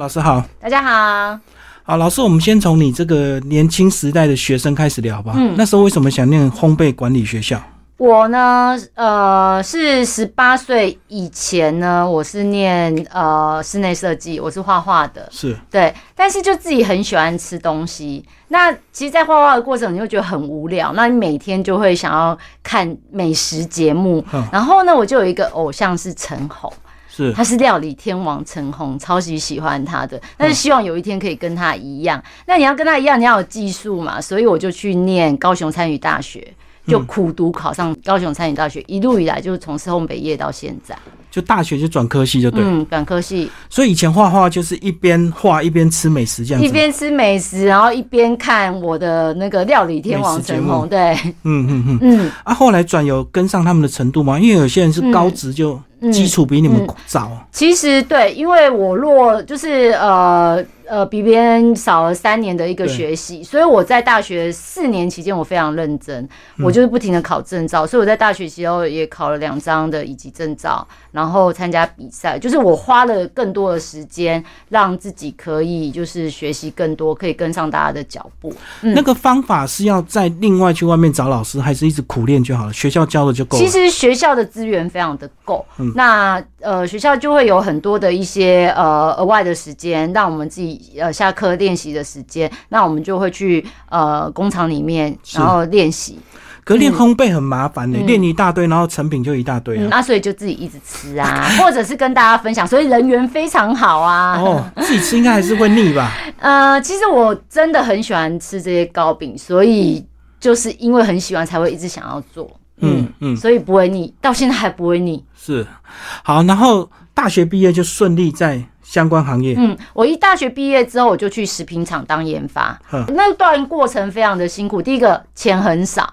老师好，大家好。好，老师，我们先从你这个年轻时代的学生开始聊吧。嗯，那时候为什么想念烘焙管理学校？我呢，呃，是十八岁以前呢，我是念呃室内设计，我是画画的，是对，但是就自己很喜欢吃东西。那其实，在画画的过程，你会觉得很无聊，那你每天就会想要看美食节目。然后呢，我就有一个偶像是陈红。是，他是料理天王陈红，超级喜欢他的，但是希望有一天可以跟他一样。那你要跟他一样，你要有技术嘛，所以我就去念高雄参与大学，就苦读考上高雄参与大学，一路以来就是从事烘焙业到现在。就大学就转科系就对，嗯，转科系。所以以前画画就是一边画一边吃美食这样子，一边吃美食，然后一边看我的那个料理天王陈红，对，嗯嗯嗯嗯。啊，后来转有跟上他们的程度吗？因为有些人是高职就。基础比你们早，其实对，因为我若就是呃。呃，比别人少了三年的一个学习，所以我在大学四年期间我非常认真，我就是不停的考证照，所以我在大学时候也考了两张的乙级证照，然后参加比赛，就是我花了更多的时间让自己可以就是学习更多，可以跟上大家的脚步。那个方法是要在另外去外面找老师，还是一直苦练就好了？学校教的就够？其实学校的资源非常的够，那呃学校就会有很多的一些呃额外的时间让我们自己。呃，下课练习的时间，那我们就会去呃工厂里面，然后练习。可练烘焙很麻烦的，练一大堆，然后成品就一大堆。那所以就自己一直吃啊，或者是跟大家分享，所以人缘非常好啊。哦，自己吃应该还是会腻吧？呃，其实我真的很喜欢吃这些糕饼，所以就是因为很喜欢，才会一直想要做。嗯嗯，所以不会腻，到现在还不会腻。是，好，然后大学毕业就顺利在。相关行业，嗯，我一大学毕业之后，我就去食品厂当研发，那段过程非常的辛苦。第一个钱很少，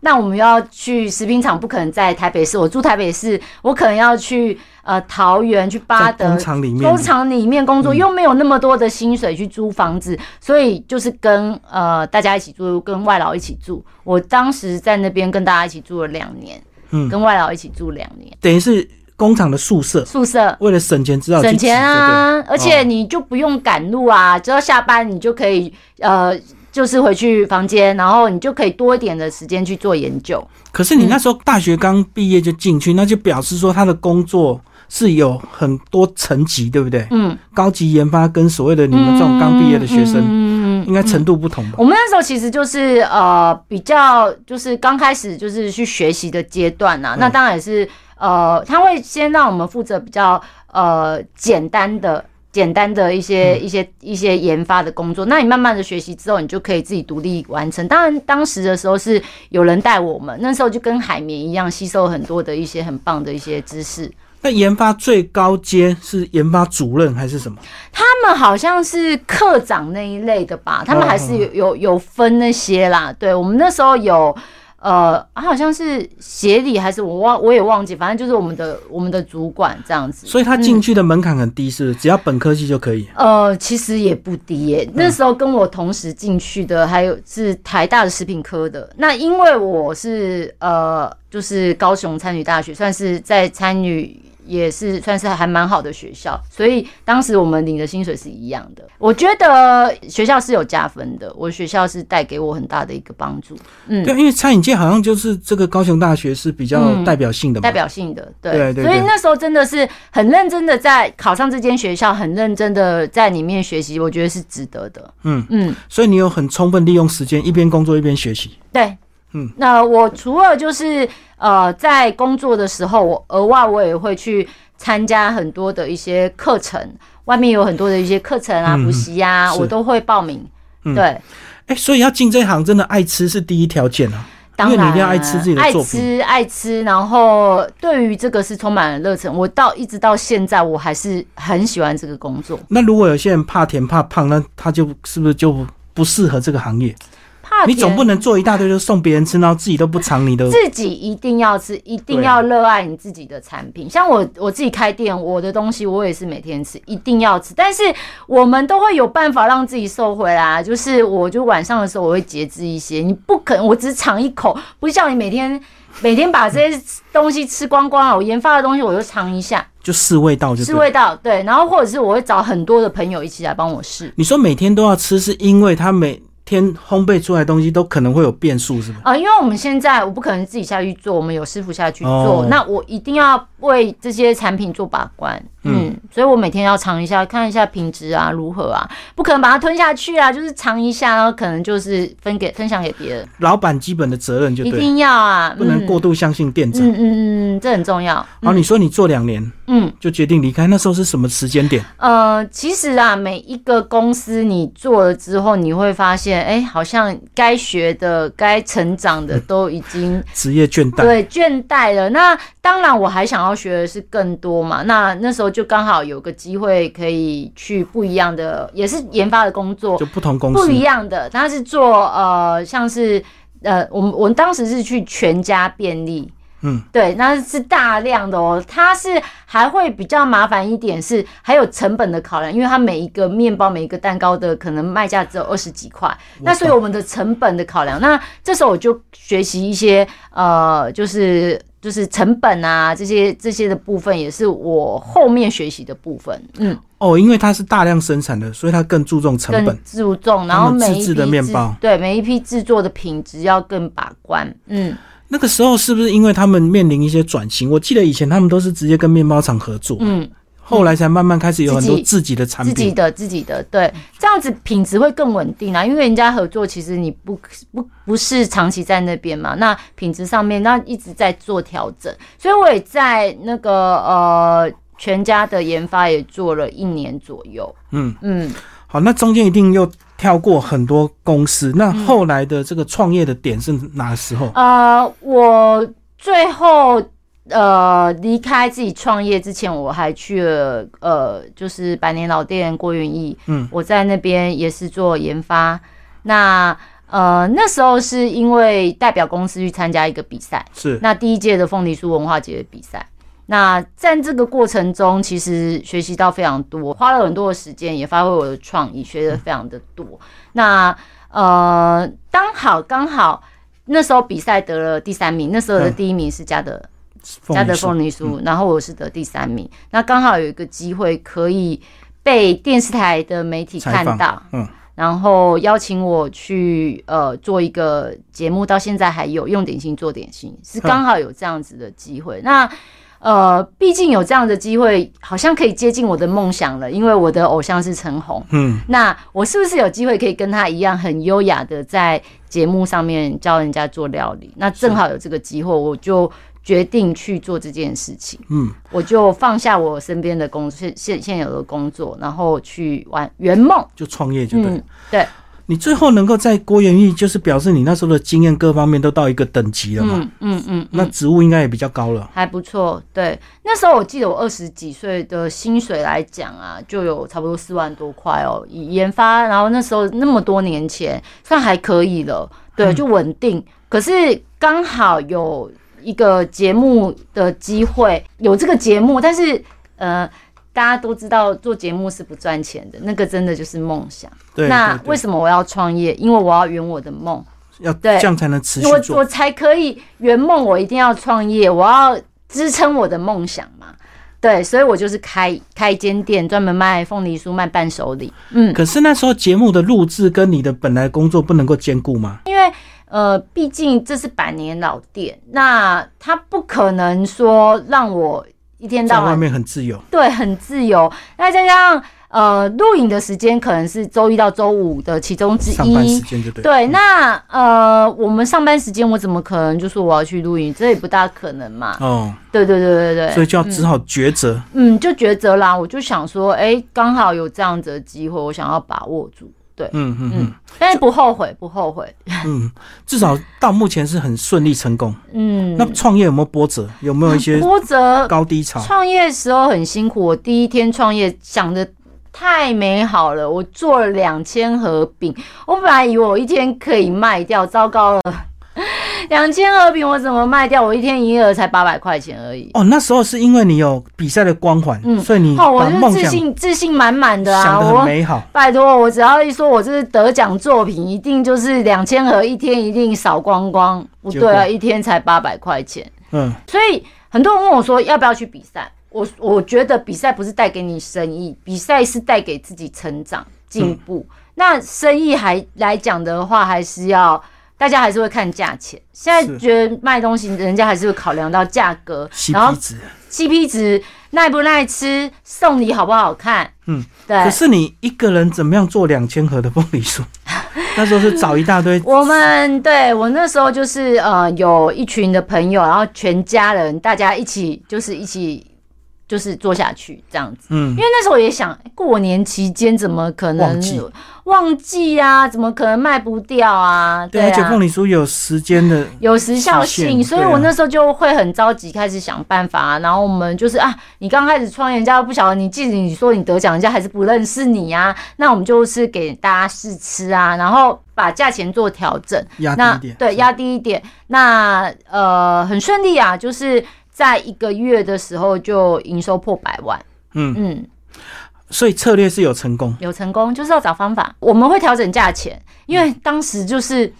那我们要去食品厂，不可能在台北市，我住台北市，我可能要去呃桃园去巴德工厂里面，工厂里面工作，又没有那么多的薪水去租房子，所以就是跟呃大家一起住，跟外劳一起住。我当时在那边跟大家一起住了两年，嗯，跟外劳一起住两年，等于是。工厂的宿舍，宿舍为了省钱，知道省钱啊，而且你就不用赶路啊，只要下班你就可以，呃，就是回去房间，然后你就可以多一点的时间去做研究。可是你那时候大学刚毕业就进去，那就表示说他的工作是有很多层级，对不对？嗯，高级研发跟所谓的你们这种刚毕业的学生，嗯应该程度不同吧？我们那时候其实就是呃比较就是刚开始就是去学习的阶段呐，那当然也是。呃，他会先让我们负责比较呃简单的、简单的一些、一些、一些研发的工作。那你慢慢的学习之后，你就可以自己独立完成。当然，当时的时候是有人带我们，那时候就跟海绵一样，吸收很多的一些很棒的一些知识。那研发最高阶是研发主任还是什么？他们好像是科长那一类的吧？他们还是有有有分那些啦。对我们那时候有。呃，好像是协理还是我忘，我也忘记，反正就是我们的我们的主管这样子。所以他进去的门槛很低，是只要本科系就可以。呃，其实也不低耶。那时候跟我同时进去的还有是台大的食品科的。那因为我是呃，就是高雄参与大学，算是在参与。也是算是还蛮好的学校，所以当时我们领的薪水是一样的。我觉得学校是有加分的，我学校是带给我很大的一个帮助。嗯，对，因为餐饮界好像就是这个高雄大学是比较代表性的，代表性的，对对。所以那时候真的是很认真的在考上这间学校，很认真的在里面学习，我觉得是值得的。嗯嗯，所以你有很充分利用时间，一边工作一边学习。对。嗯，那我除了就是呃，在工作的时候，我额外我也会去参加很多的一些课程，外面有很多的一些课程啊、补习啊，我都会报名。对，哎，所以要进这行，真的爱吃是第一条件啊。当然，你一定要爱吃自己爱吃爱吃，然后对于这个是充满了热忱。我到一直到现在，我还是很喜欢这个工作。那如果有些人怕甜怕胖，那他就是不是就不适合这个行业？你总不能做一大堆就送别人吃，然后自己都不尝你的。自己一定要吃，一定要热爱你自己的产品。像我我自己开店，我的东西我也是每天吃，一定要吃。但是我们都会有办法让自己瘦回来，就是我就晚上的时候我会节制一些。你不可能我只尝一口，不像你每天每天把这些东西吃光光了。我研发的东西我就尝一下。就试味道就试味道，对，然后或者是我会找很多的朋友一起来帮我试。你说每天都要吃，是因为他每天烘焙出来的东西都可能会有变数，是吧？啊，因为我们现在我不可能自己下去做，我们有师傅下去做，那我一定要为这些产品做把关。嗯，所以我每天要尝一下，看一下品质啊如何啊，不可能把它吞下去啊，就是尝一下，然后可能就是分给分享给别人。老板基本的责任就一定要啊，不能过度相信店长。嗯嗯嗯，这很重要。好，你说你做两年，嗯，就决定离开，那时候是什么时间点？呃，其实啊，每一个公司你做了之后，你会发现，哎，好像该学的、该成长的都已经职业倦怠，对，倦怠了。那当然，我还想要学的是更多嘛。那那时候。就刚好有个机会可以去不一样的，也是研发的工作，就不同公司不一样的。他是做呃，像是呃，我们我们当时是去全家便利，嗯，对，那是大量的哦。它是还会比较麻烦一点，是还有成本的考量，因为它每一个面包、每一个蛋糕的可能卖价只有二十几块，那所以我们的成本的考量，那这时候我就学习一些呃，就是。就是成本啊，这些这些的部分也是我后面学习的部分。嗯，哦，因为它是大量生产的，所以它更注重成本，注重，然后每一批的面包，对每一批制作的品质要更把关。嗯，那个时候是不是因为他们面临一些转型？我记得以前他们都是直接跟面包厂合作。嗯。后来才慢慢开始有很多自己的产品，自己的自己的对，这样子品质会更稳定啊。因为人家合作，其实你不不不是长期在那边嘛，那品质上面那一直在做调整。所以我也在那个呃全家的研发也做了一年左右。嗯嗯，好，那中间一定又跳过很多公司。那后来的这个创业的点是哪时候？呃，我最后。呃，离开自己创业之前，我还去了呃，就是百年老店郭云义，嗯，我在那边也是做研发。那呃，那时候是因为代表公司去参加一个比赛，是那第一届的凤梨酥文化节的比赛。那在这个过程中，其实学习到非常多，花了很多的时间，也发挥我的创意，学的非常的多。那呃，刚好刚好那时候比赛得了第三名，那时候的第一名是嘉德。嘉德凤梨酥，然后我是得第三名。那刚好有一个机会可以被电视台的媒体看到，嗯，然后邀请我去呃做一个节目，到现在还有用点心做点心，是刚好有这样子的机会。那呃，毕竟有这样的机会，好像可以接近我的梦想了，因为我的偶像是陈红，嗯，那我是不是有机会可以跟他一样很优雅的在节目上面教人家做料理？那正好有这个机会，我就。决定去做这件事情，嗯，我就放下我身边的工现现现有的工作，然后去玩圆梦，就创业，就对。对，你最后能够在郭元玉，就是表示你那时候的经验各方面都到一个等级了嘛？嗯嗯嗯，那职务应该也比较高了，还不错。对，那时候我记得我二十几岁的薪水来讲啊，就有差不多四万多块哦，以研发，然后那时候那么多年前算还可以了，对，就稳定。可是刚好有。一个节目的机会，有这个节目，但是呃，大家都知道做节目是不赚钱的，那个真的就是梦想。对，那为什么我要创业？因为我要圆我的梦，要这样才能持续我我才可以圆梦，我一定要创业，我要支撑我的梦想嘛。对，所以我就是开开一间店，专门卖凤梨酥、卖伴手礼。嗯，可是那时候节目的录制跟你的本来工作不能够兼顾吗？因为。呃，毕竟这是百年老店，那他不可能说让我一天到晚在外面很自由，对，很自由。那再加上呃，录影的时间可能是周一到周五的其中之一，上班时间就对。对，那呃，我们上班时间我怎么可能就说我要去录影？这也不大可能嘛。哦，对对对对对，所以就要只好抉择。嗯，就抉择啦。我就想说，哎，刚好有这样子的机会，我想要把握住。对，嗯嗯嗯，但是不后悔，不后悔。嗯，至少到目前是很顺利成功。嗯，那创业有没有波折？有没有一些波折、高低潮？创业时候很辛苦，我第一天创业想的太美好了，我做了两千盒饼，我本来以为我一天可以卖掉，糟糕了。两千盒饼我怎么卖掉？我一天营业额才八百块钱而已。哦，那时候是因为你有比赛的光环，嗯，所以你哦，我是自信自信满满的啊，想的很美好。拜托，我只要一说我这是得奖作品，一定就是两千盒，一天一定扫光光。不对啊，一天才八百块钱。嗯，所以很多人问我说要不要去比赛。我我觉得比赛不是带给你生意，比赛是带给自己成长进步。那生意还来讲的话，还是要大家还是会看价钱。现在觉得卖东西，人家还是会考量到价格，然后 CP 值耐不耐吃，送礼好不好看。嗯，对。可是你一个人怎么样做两千盒的凤梨酥？那时候是找一大堆。我们对我那时候就是呃，有一群的朋友，然后全家人大家一起就是一起。就是做下去这样子，嗯，因为那时候也想，过年期间怎么可能忘记啊？怎么可能卖不掉啊？对，而且凤梨酥有时间的，有时效性，所以我那时候就会很着急，开始想办法。然后我们就是啊，你刚开始创业，人家不晓得你，即使你说你得奖，人家还是不认识你啊。那我们就是给大家试吃啊，然后把价钱做调整，压低一点，对，压低一点。那呃，很顺利啊，就是。在一个月的时候就营收破百万，嗯嗯，所以策略是有成功，有成功就是要找方法。我们会调整价钱，因为当时就是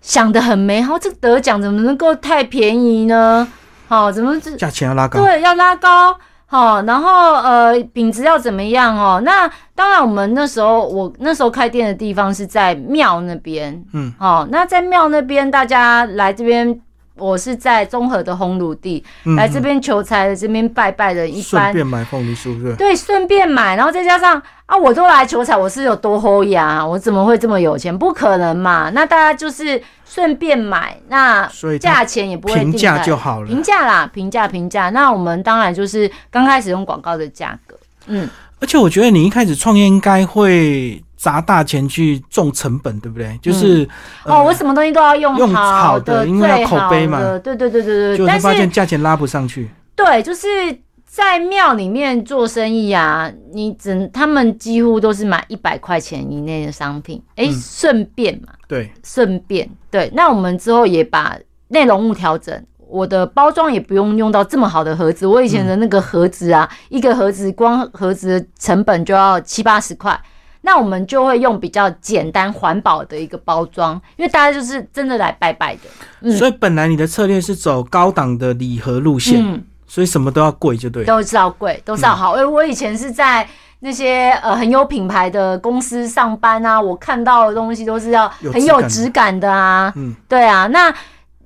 想的很美好，这个得奖怎么能够太便宜呢？好，怎么这价钱要拉高？对，要拉高。好，然后呃，品质要怎么样哦？那当然，我们那时候我那时候开店的地方是在庙那边，嗯，好，那在庙那边大家来这边。我是在综合的红炉地来这边求财的，这边拜拜的，一般顺便买凤梨酥，对对，顺便买，然后再加上啊，我都来求财，我是有多厚呀？我怎么会这么有钱？不可能嘛！那大家就是顺便买，那价钱也不会平价就好了，平价啦，平价平价。那我们当然就是刚开始用广告的价格，嗯。而且我觉得你一开始创业应该会。砸大钱去重成本，对不对？就是哦，我什么东西都要用用好的，因为要口碑嘛。对对对对对。就发现价钱拉不上去。对，就是在庙里面做生意啊，你只他们几乎都是买一百块钱以内的商品，哎，顺便嘛。对，顺便对。那我们之后也把内容物调整，我的包装也不用用到这么好的盒子。我以前的那个盒子啊，一个盒子光盒子的成本就要七八十块。那我们就会用比较简单环保的一个包装，因为大家就是真的来拜拜的。嗯所以本来你的策略是走高档的礼盒路线，嗯所以什么都要贵就对。都是要贵，都是要好。因为我以前是在那些呃很有品牌的公司上班啊，我看到的东西都是要很有质感的啊。嗯，对啊。那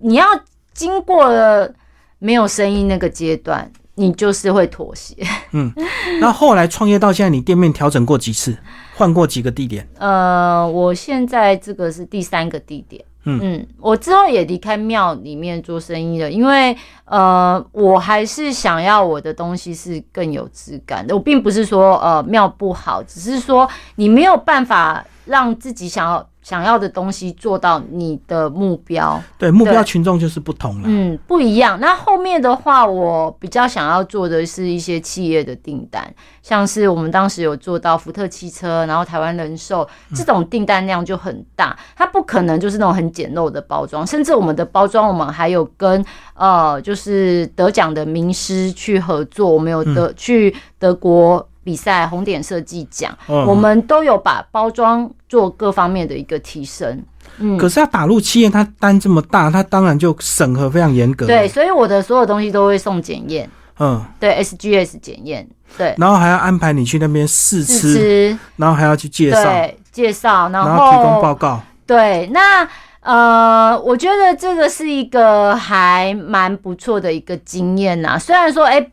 你要经过了没有生意那个阶段，你就是会妥协。嗯，那后来创业到现在，你店面调整过几次？换过几个地点？呃，我现在这个是第三个地点。嗯嗯，我之后也离开庙里面做生意了，因为呃，我还是想要我的东西是更有质感的。我并不是说呃庙不好，只是说你没有办法让自己想要。想要的东西做到你的目标，对目标群众就是不同了，嗯，不一样。那后面的话，我比较想要做的是一些企业的订单，像是我们当时有做到福特汽车，然后台湾人寿这种订单量就很大，它不可能就是那种很简陋的包装，甚至我们的包装，我们还有跟呃，就是得奖的名师去合作，我们有得去德国。比赛红点设计奖，我们都有把包装做各方面的一个提升。嗯，可是要打入企业，它单这么大，它当然就审核非常严格。对，所以我的所有东西都会送检验。嗯，对，SGS 检验。对，然后还要安排你去那边试吃，然后还要去介绍，介绍，然后提供报告。对，那呃，我觉得这个是一个还蛮不错的一个经验呐。虽然说，哎。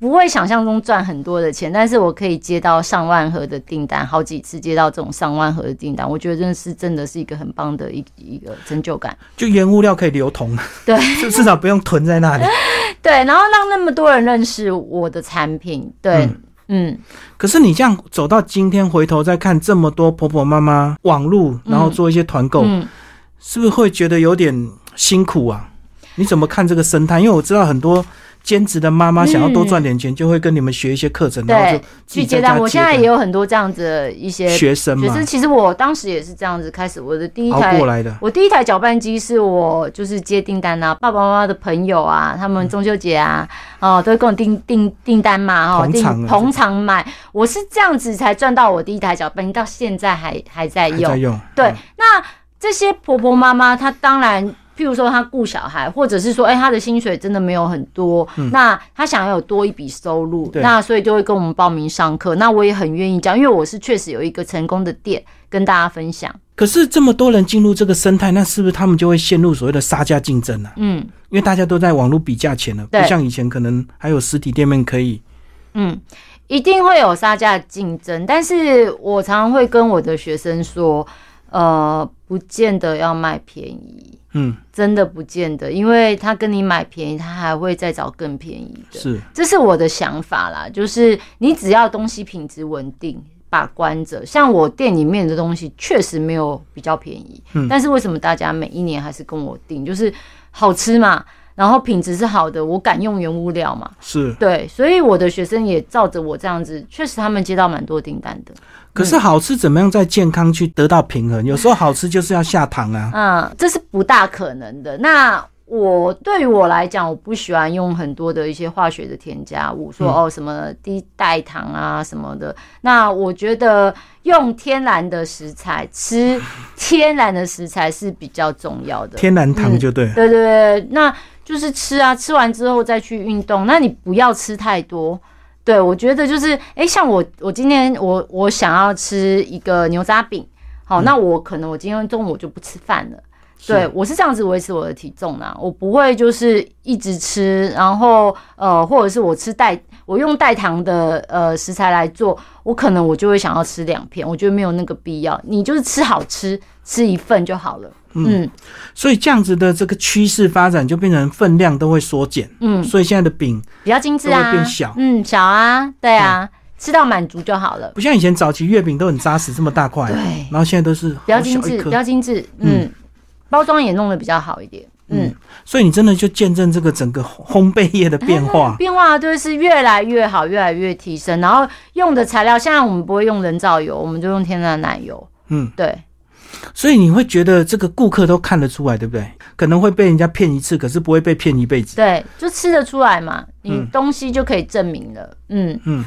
不会想象中赚很多的钱，但是我可以接到上万盒的订单，好几次接到这种上万盒的订单，我觉得真的是真的是一个很棒的一一个成就感。就原物料可以流通，对，就 至少不用囤在那里。对，然后让那么多人认识我的产品，对，嗯。可是你这样走到今天，回头再看这么多婆婆妈妈网路，然后做一些团购，是不是会觉得有点辛苦啊？你怎么看这个生态？因为我知道很多。兼职的妈妈想要多赚点钱，就会跟你们学一些课程，然后就去接单。我现在也有很多这样子的一些学生嘛。其实我当时也是这样子开始，我的第一台过来的。我第一台搅拌机是我就是接订单啊，爸爸妈妈的朋友啊，他们中秋节啊，哦，都会跟我订订订单嘛，哦，订捧场买。我是这样子才赚到我第一台搅拌机，到现在还还在用。在用。对，那这些婆婆妈妈，她当然。譬如说他雇小孩，或者是说，哎，他的薪水真的没有很多，那他想要有多一笔收入，那所以就会跟我们报名上课。那我也很愿意教，因为我是确实有一个成功的店跟大家分享。可是这么多人进入这个生态，那是不是他们就会陷入所谓的杀价竞争呢？嗯，因为大家都在网络比价钱了，不像以前可能还有实体店面可以。嗯，一定会有杀价竞争，但是我常常会跟我的学生说，呃，不见得要卖便宜。嗯，真的不见得，因为他跟你买便宜，他还会再找更便宜的。是，这是我的想法啦，就是你只要东西品质稳定。把关着，像我店里面的东西确实没有比较便宜，嗯，但是为什么大家每一年还是跟我订？就是好吃嘛，然后品质是好的，我敢用原物料嘛，是对，所以我的学生也照着我这样子，确实他们接到蛮多订单的。可是好吃怎么样在健康去得到平衡？有时候好吃就是要下糖啊，嗯，这是不大可能的。那我对于我来讲，我不喜欢用很多的一些化学的添加物，说哦什么低代糖啊什么的。那我觉得用天然的食材吃天然的食材是比较重要的。天然糖就对。对对对，那就是吃啊，吃完之后再去运动。那你不要吃太多。对我觉得就是，哎，像我我今天我我想要吃一个牛杂饼，好，那我可能我今天中午我就不吃饭了。对，我是这样子维持我的体重啦，我不会就是一直吃，然后呃，或者是我吃代，我用代糖的呃食材来做，我可能我就会想要吃两片，我觉得没有那个必要，你就是吃好吃，吃一份就好了。嗯，所以这样子的这个趋势发展就变成分量都会缩减。嗯，所以现在的饼比较精致啊，变小。嗯，小啊，对啊，吃到满足就好了。不像以前早期月饼都很扎实，这么大块，对，然后现在都是比较精致，比较精致。嗯。包装也弄得比较好一点，嗯，所以你真的就见证这个整个烘焙业的变化，变化就是越来越好，越来越提升。然后用的材料，现在我们不会用人造油，我们就用天然奶油，嗯，对。所以你会觉得这个顾客都看得出来，对不对？可能会被人家骗一次，可是不会被骗一辈子。对，就吃得出来嘛，你东西就可以证明了，嗯嗯。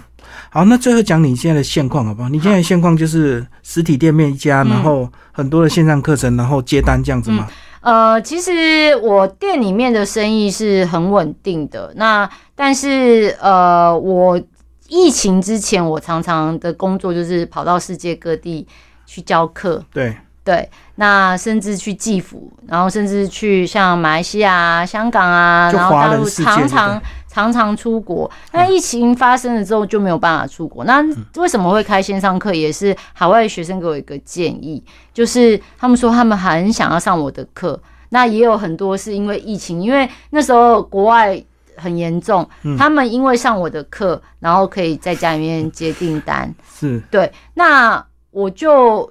好，那最后讲你现在的现况好不好？你现在的现况就是实体店面一家，然后很多的线上课程，然后接单这样子吗？呃，其实我店里面的生意是很稳定的。那但是呃，我疫情之前，我常常的工作就是跑到世界各地去教课。对。对，那甚至去寄福，然后甚至去像马来西亚、香港啊，然后大陆常常常常出国。那疫情发生了之后就没有办法出国。那为什么会开线上课？也是海外学生给我一个建议，就是他们说他们很想要上我的课。那也有很多是因为疫情，因为那时候国外很严重，他们因为上我的课，然后可以在家里面接订单。是对，那我就。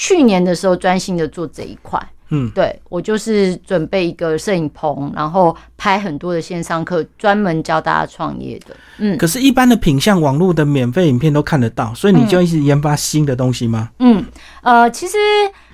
去年的时候专心的做这一块，嗯，对我就是准备一个摄影棚，然后拍很多的线上课，专门教大家创业的。嗯，可是，一般的品相网络的免费影片都看得到，所以你就一直研发新的东西吗？嗯，呃，其实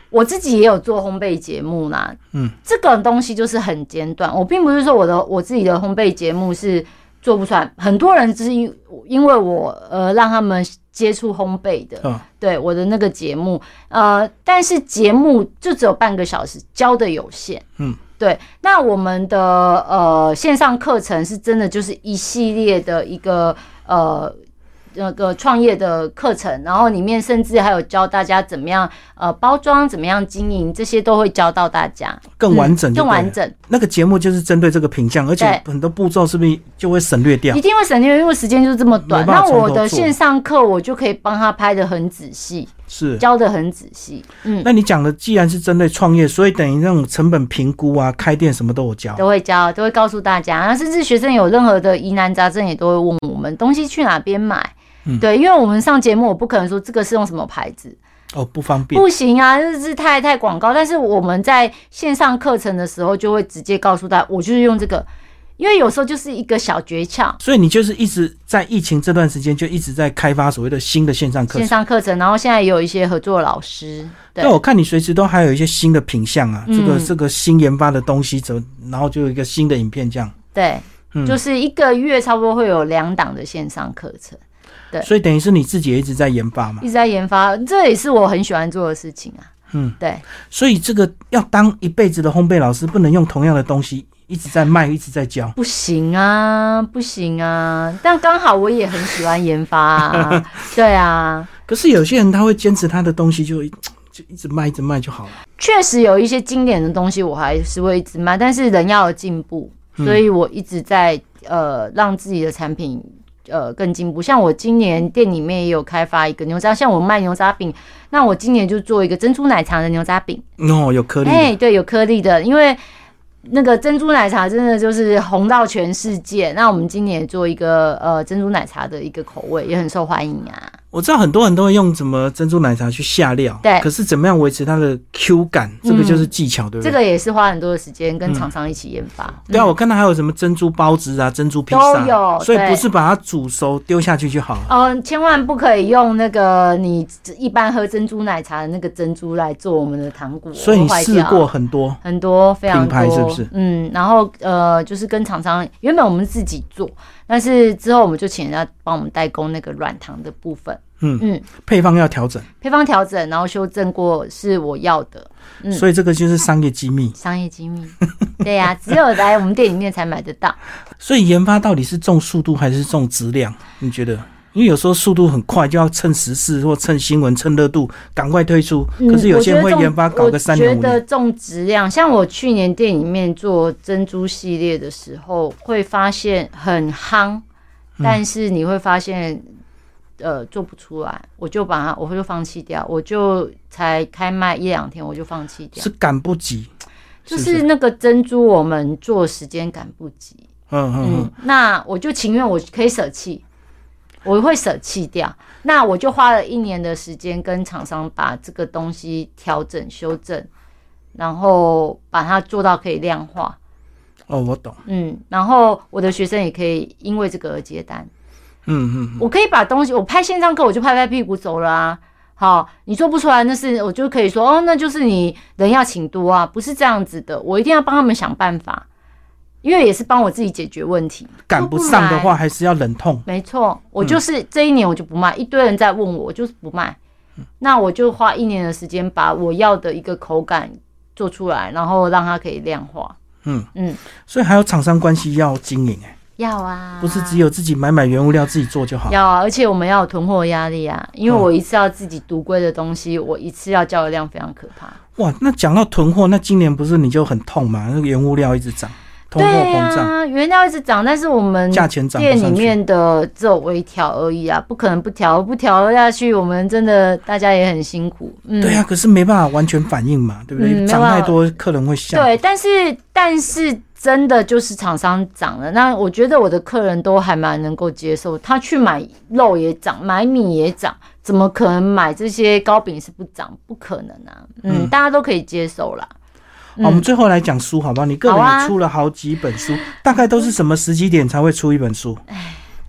我自己也有做烘焙节目啦。嗯，这个东西就是很简短，我并不是说我的我自己的烘焙节目是做不出来，很多人只是因因为我呃让他们。接触烘焙的，对我的那个节目，呃，但是节目就只有半个小时，教的有限，嗯，对。那我们的呃线上课程是真的就是一系列的一个呃。那个创业的课程，然后里面甚至还有教大家怎么样呃包装，怎么样经营，这些都会教到大家更完整，更完整。那个节目就是针对这个品相，而且很多步骤是不是就会省略掉？一定会省略，因为时间就是这么短。那我的线上课我就可以帮他拍的很仔细，是教的很仔细。嗯，那你讲的既然是针对创业，所以等于那种成本评估啊，开店什么都有教，都会教，都会告诉大家。那甚至学生有任何的疑难杂症，也都会问我们东西去哪边买。对，因为我们上节目，我不可能说这个是用什么牌子哦，不方便，不行啊，这是太太广告。但是我们在线上课程的时候，就会直接告诉他，我就是用这个，因为有时候就是一个小诀窍。所以你就是一直在疫情这段时间，就一直在开发所谓的新的线上课程线上课程，然后现在也有一些合作老师。对，我看你随时都还有一些新的品相啊，这个这个新研发的东西，怎然后就有一个新的影片这样。对，就是一个月差不多会有两档的线上课程。所以等于是你自己也一直在研发嘛？一直在研发，这也是我很喜欢做的事情啊。嗯，对。所以这个要当一辈子的烘焙老师，不能用同样的东西一直在卖，一直在教。不行啊，不行啊！但刚好我也很喜欢研发啊，对啊。可是有些人他会坚持他的东西，就就一直卖，一直卖就好了。确实有一些经典的东西，我还是会一直卖，但是人要有进步，所以我一直在呃让自己的产品。呃，更进步。像我今年店里面也有开发一个牛杂，像我卖牛杂饼，那我今年就做一个珍珠奶茶的牛杂饼。哦，有颗粒。哎，对，有颗粒的，因为。那个珍珠奶茶真的就是红到全世界。那我们今年做一个呃珍珠奶茶的一个口味，也很受欢迎啊。我知道很多人都会用什么珍珠奶茶去下料，对。可是怎么样维持它的 Q 感，这个就是技巧，对不对？这个也是花很多的时间跟厂商一起研发。对啊，我看到还有什么珍珠包子啊、珍珠披萨，都有。所以不是把它煮熟丢下去就好了。哦，千万不可以用那个你一般喝珍珠奶茶的那个珍珠来做我们的糖果。所以你试过很多很多非常多，品牌是不是？嗯，然后呃，就是跟厂商原本我们自己做，但是之后我们就请人家帮我们代工那个软糖的部分。嗯嗯，配方要调整，配方调整，然后修正过是我要的，嗯，所以这个就是商业机密，商业机密，对呀，只有来我们店里面才买得到。所以研发到底是重速度还是重质量？你觉得？因为有时候速度很快，就要趁时事或趁新闻、趁热度，赶快推出。可是有些人会研发搞个三年。觉得重质量，像我去年店里面做珍珠系列的时候，会发现很夯，但是你会发现。呃，做不出来，我就把它，我就放弃掉，我就才开卖一两天，我就放弃掉。是赶不及，就是那个珍珠，我们做时间赶不及。嗯嗯嗯，那我就情愿我可以舍弃，我会舍弃掉。那我就花了一年的时间跟厂商把这个东西调整修正，然后把它做到可以量化。哦，我懂。嗯，然后我的学生也可以因为这个而接单。嗯嗯，我可以把东西，我拍线上课，我就拍拍屁股走了啊。好，你做不出来，那是我就可以说哦，那就是你人要请多啊，不是这样子的。我一定要帮他们想办法，因为也是帮我自己解决问题。赶不上的话，还是要忍痛。没错，我就是这一年我就不卖，一堆人在问我，我就是不卖。那我就花一年的时间把我要的一个口感做出来，然后让它可以量化。嗯嗯，所以还有厂商关系要经营哎。要啊，不是只有自己买买原物料自己做就好。要啊，而且我们要有囤货压力啊，因为我一次要自己独归的东西，我一次要交的量非常可怕。哇，那讲到囤货，那今年不是你就很痛嘛？那个原物料一直涨，通货膨胀，原料一直涨，但是我们价钱涨，店里面的只有微调而已啊，不可能不调，不调下去，我们真的大家也很辛苦。嗯，对啊，可是没办法完全反应嘛，对不对？涨太多，客人会笑。对，但是但是。真的就是厂商涨了，那我觉得我的客人都还蛮能够接受。他去买肉也涨，买米也涨，怎么可能买这些糕饼是不涨？不可能啊！嗯，大家都可以接受啦。好，我们最后来讲书好不好？你个人也出了好几本书，大概都是什么时机点才会出一本书？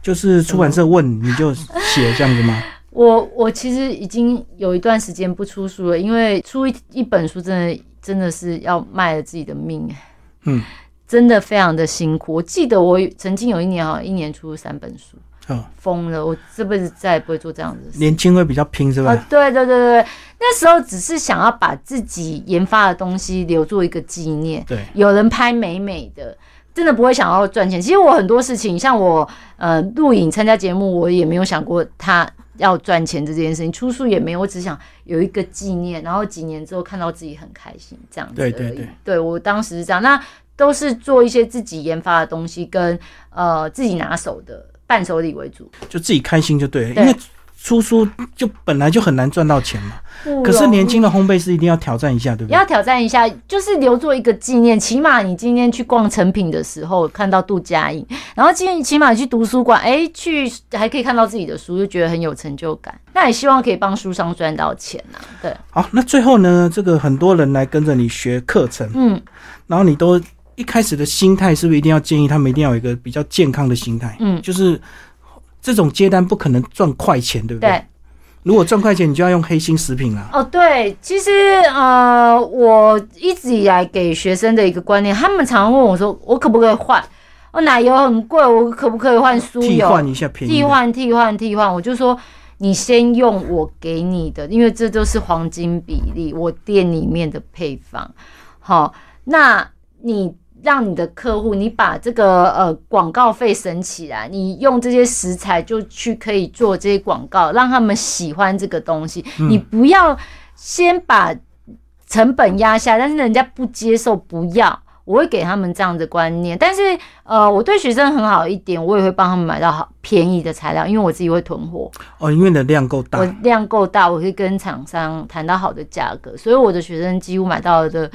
就是出版社问你就写这样子吗？我我其实已经有一段时间不出书了，因为出一一本书真的真的是要卖了自己的命嗯。真的非常的辛苦。我记得我曾经有一年啊，一年出三本书，疯了！我这辈子再也不会做这样子的事。年轻会比较拼，是吧？啊，对对对对那时候只是想要把自己研发的东西留作一个纪念。对，有人拍美美的，真的不会想要赚钱。其实我很多事情，像我呃录影参加节目，我也没有想过他要赚钱这件事情，出书也没有，我只想有一个纪念，然后几年之后看到自己很开心这样子。对对对，对我当时是这样。那都是做一些自己研发的东西，跟呃自己拿手的伴手礼为主，就自己开心就对了。因为出书就本来就很难赚到钱嘛。可是年轻的烘焙师一定要挑战一下，对不对？要挑战一下，就是留作一个纪念。起码你今天去逛成品的时候看到杜佳颖，然后今天起码去图书馆，哎，去还可以看到自己的书，就觉得很有成就感。那也希望可以帮书商赚到钱呐。对。好，那最后呢，这个很多人来跟着你学课程，嗯，然后你都。一开始的心态是不是一定要建议他们一定要有一个比较健康的心态？嗯，就是这种接单不可能赚快钱，对不对？对。如果赚快钱，你就要用黑心食品了。哦，对，其实呃，我一直以来给学生的一个观念，他们常问我说：“我可不可以换？我奶油很贵，我可不可以换酥油？替换一下便宜。替换，替换，替换。”我就说：“你先用我给你的，因为这都是黄金比例，我店里面的配方。好，那你让你的客户，你把这个呃广告费省起来，你用这些食材就去可以做这些广告，让他们喜欢这个东西。你不要先把成本压下，但是人家不接受，不要。我会给他们这样的观念，但是呃，我对学生很好一点，我也会帮他们买到好便宜的材料，因为我自己会囤货。哦，因为你的量够大，我量够大，我可以跟厂商谈到好的价格，所以我的学生几乎买到的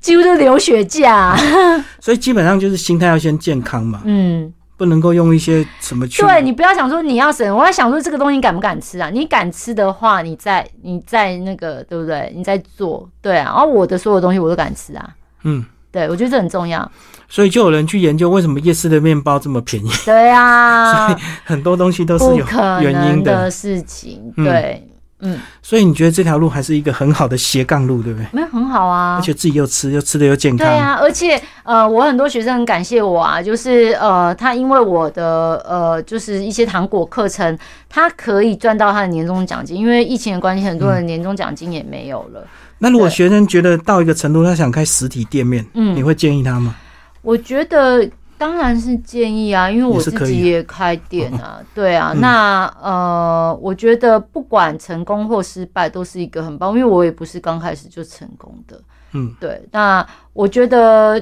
几乎都流血价。所以基本上就是心态要先健康嘛，嗯，不能够用一些什么去。对你不要想说你要省，我在想说这个东西你敢不敢吃啊？你敢吃的话，你在你在那个对不对？你在做对啊，然后我的所有东西我都敢吃啊，嗯。对，我觉得这很重要，所以就有人去研究为什么夜市的面包这么便宜。对啊，所以很多东西都是有原因的事情。对，嗯，所以你觉得这条路还是一个很好的斜杠路，对不对？没有很好啊，而且自己又吃又吃的又健康。对啊，而且呃，我很多学生很感谢我啊，就是呃，他因为我的呃，就是一些糖果课程，他可以赚到他的年终奖金。因为疫情的关系，很多人年终奖金也没有了。那如果学生觉得到一个程度，他想开实体店面，嗯，你会建议他吗？我觉得当然是建议啊，因为我自己也开店啊，对啊。那呃，我觉得不管成功或失败，都是一个很棒，因为我也不是刚开始就成功的，嗯，对。那我觉得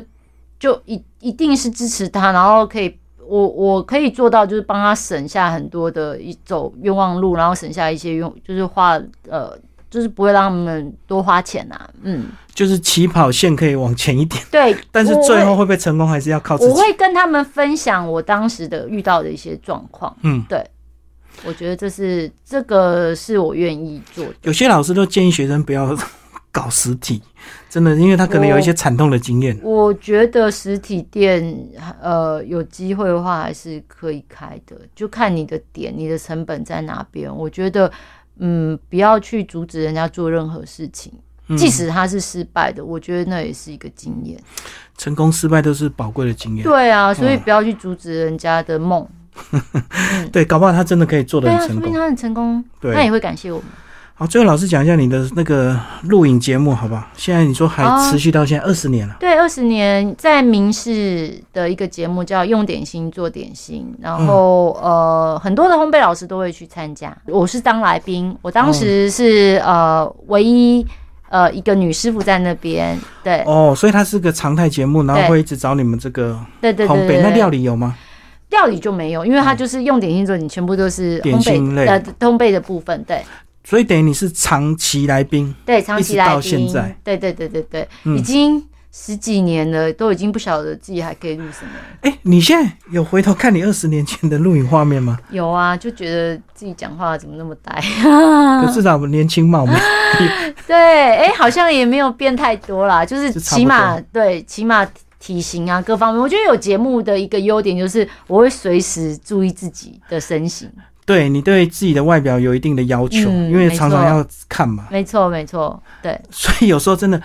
就一一定是支持他，然后可以我我可以做到，就是帮他省下很多的一走冤枉路，然后省下一些用，就是花呃。就是不会让他们多花钱啊，嗯，就是起跑线可以往前一点，对，但是最后会不会成功，还是要靠自己。我会跟他们分享我当时的遇到的一些状况，嗯，对，我觉得这是这个是我愿意做的。有些老师都建议学生不要 搞实体，真的，因为他可能有一些惨痛的经验。我觉得实体店，呃，有机会的话还是可以开的，就看你的点，你的成本在哪边。我觉得。嗯，不要去阻止人家做任何事情，即使他是失败的，我觉得那也是一个经验。成功失败都是宝贵的经验。对啊，所以不要去阻止人家的梦。对，搞不好他真的可以做的很成功。他很成功，他也会感谢我们。好，最后老师讲一下你的那个录影节目，好不好？现在你说还持续到现在二十年了。对，二十年，在明视的一个节目叫《用点心做点心》，然后呃，很多的烘焙老师都会去参加。我是当来宾，我当时是呃唯一呃一个女师傅在那边。对，哦，所以它是个常态节目，然后会一直找你们这个对对烘焙。那料理有吗？料理就没有，因为它就是用点心做，你全部都是烘焙呃烘焙的部分。对。所以等于你是长期来宾，对，长期来宾到现在，对对对对对，已经十几年了，都已经不晓得自己还可以录什么。哎，你现在有回头看你二十年前的录影画面吗？有啊，就觉得自己讲话怎么那么呆，可至少年轻貌美。对，哎，好像也没有变太多啦，就是起码对，起码体型啊各方面，我觉得有节目的一个优点就是我会随时注意自己的身形。对你对自己的外表有一定的要求，因为常常要看嘛。没错，没错，对。所以有时候真的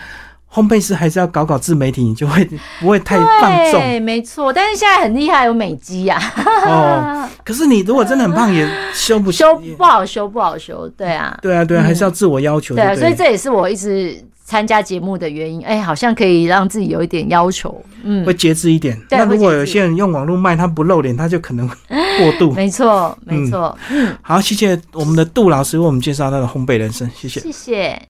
烘焙师还是要搞搞自媒体，你就会不会太放纵。对，没错。但是现在很厉害，有美肌呀。哦。可是你如果真的很胖，也修不修不好修，不好修。对啊。对啊，对啊，还是要自我要求。对啊，所以这也是我一直。参加节目的原因，哎，好像可以让自己有一点要求，嗯，会节制一点。那如果有些人用网络卖，他不露脸，他就可能过度。没错，没错。嗯，好，谢谢我们的杜老师为我们介绍他的烘焙人生，谢谢，谢谢。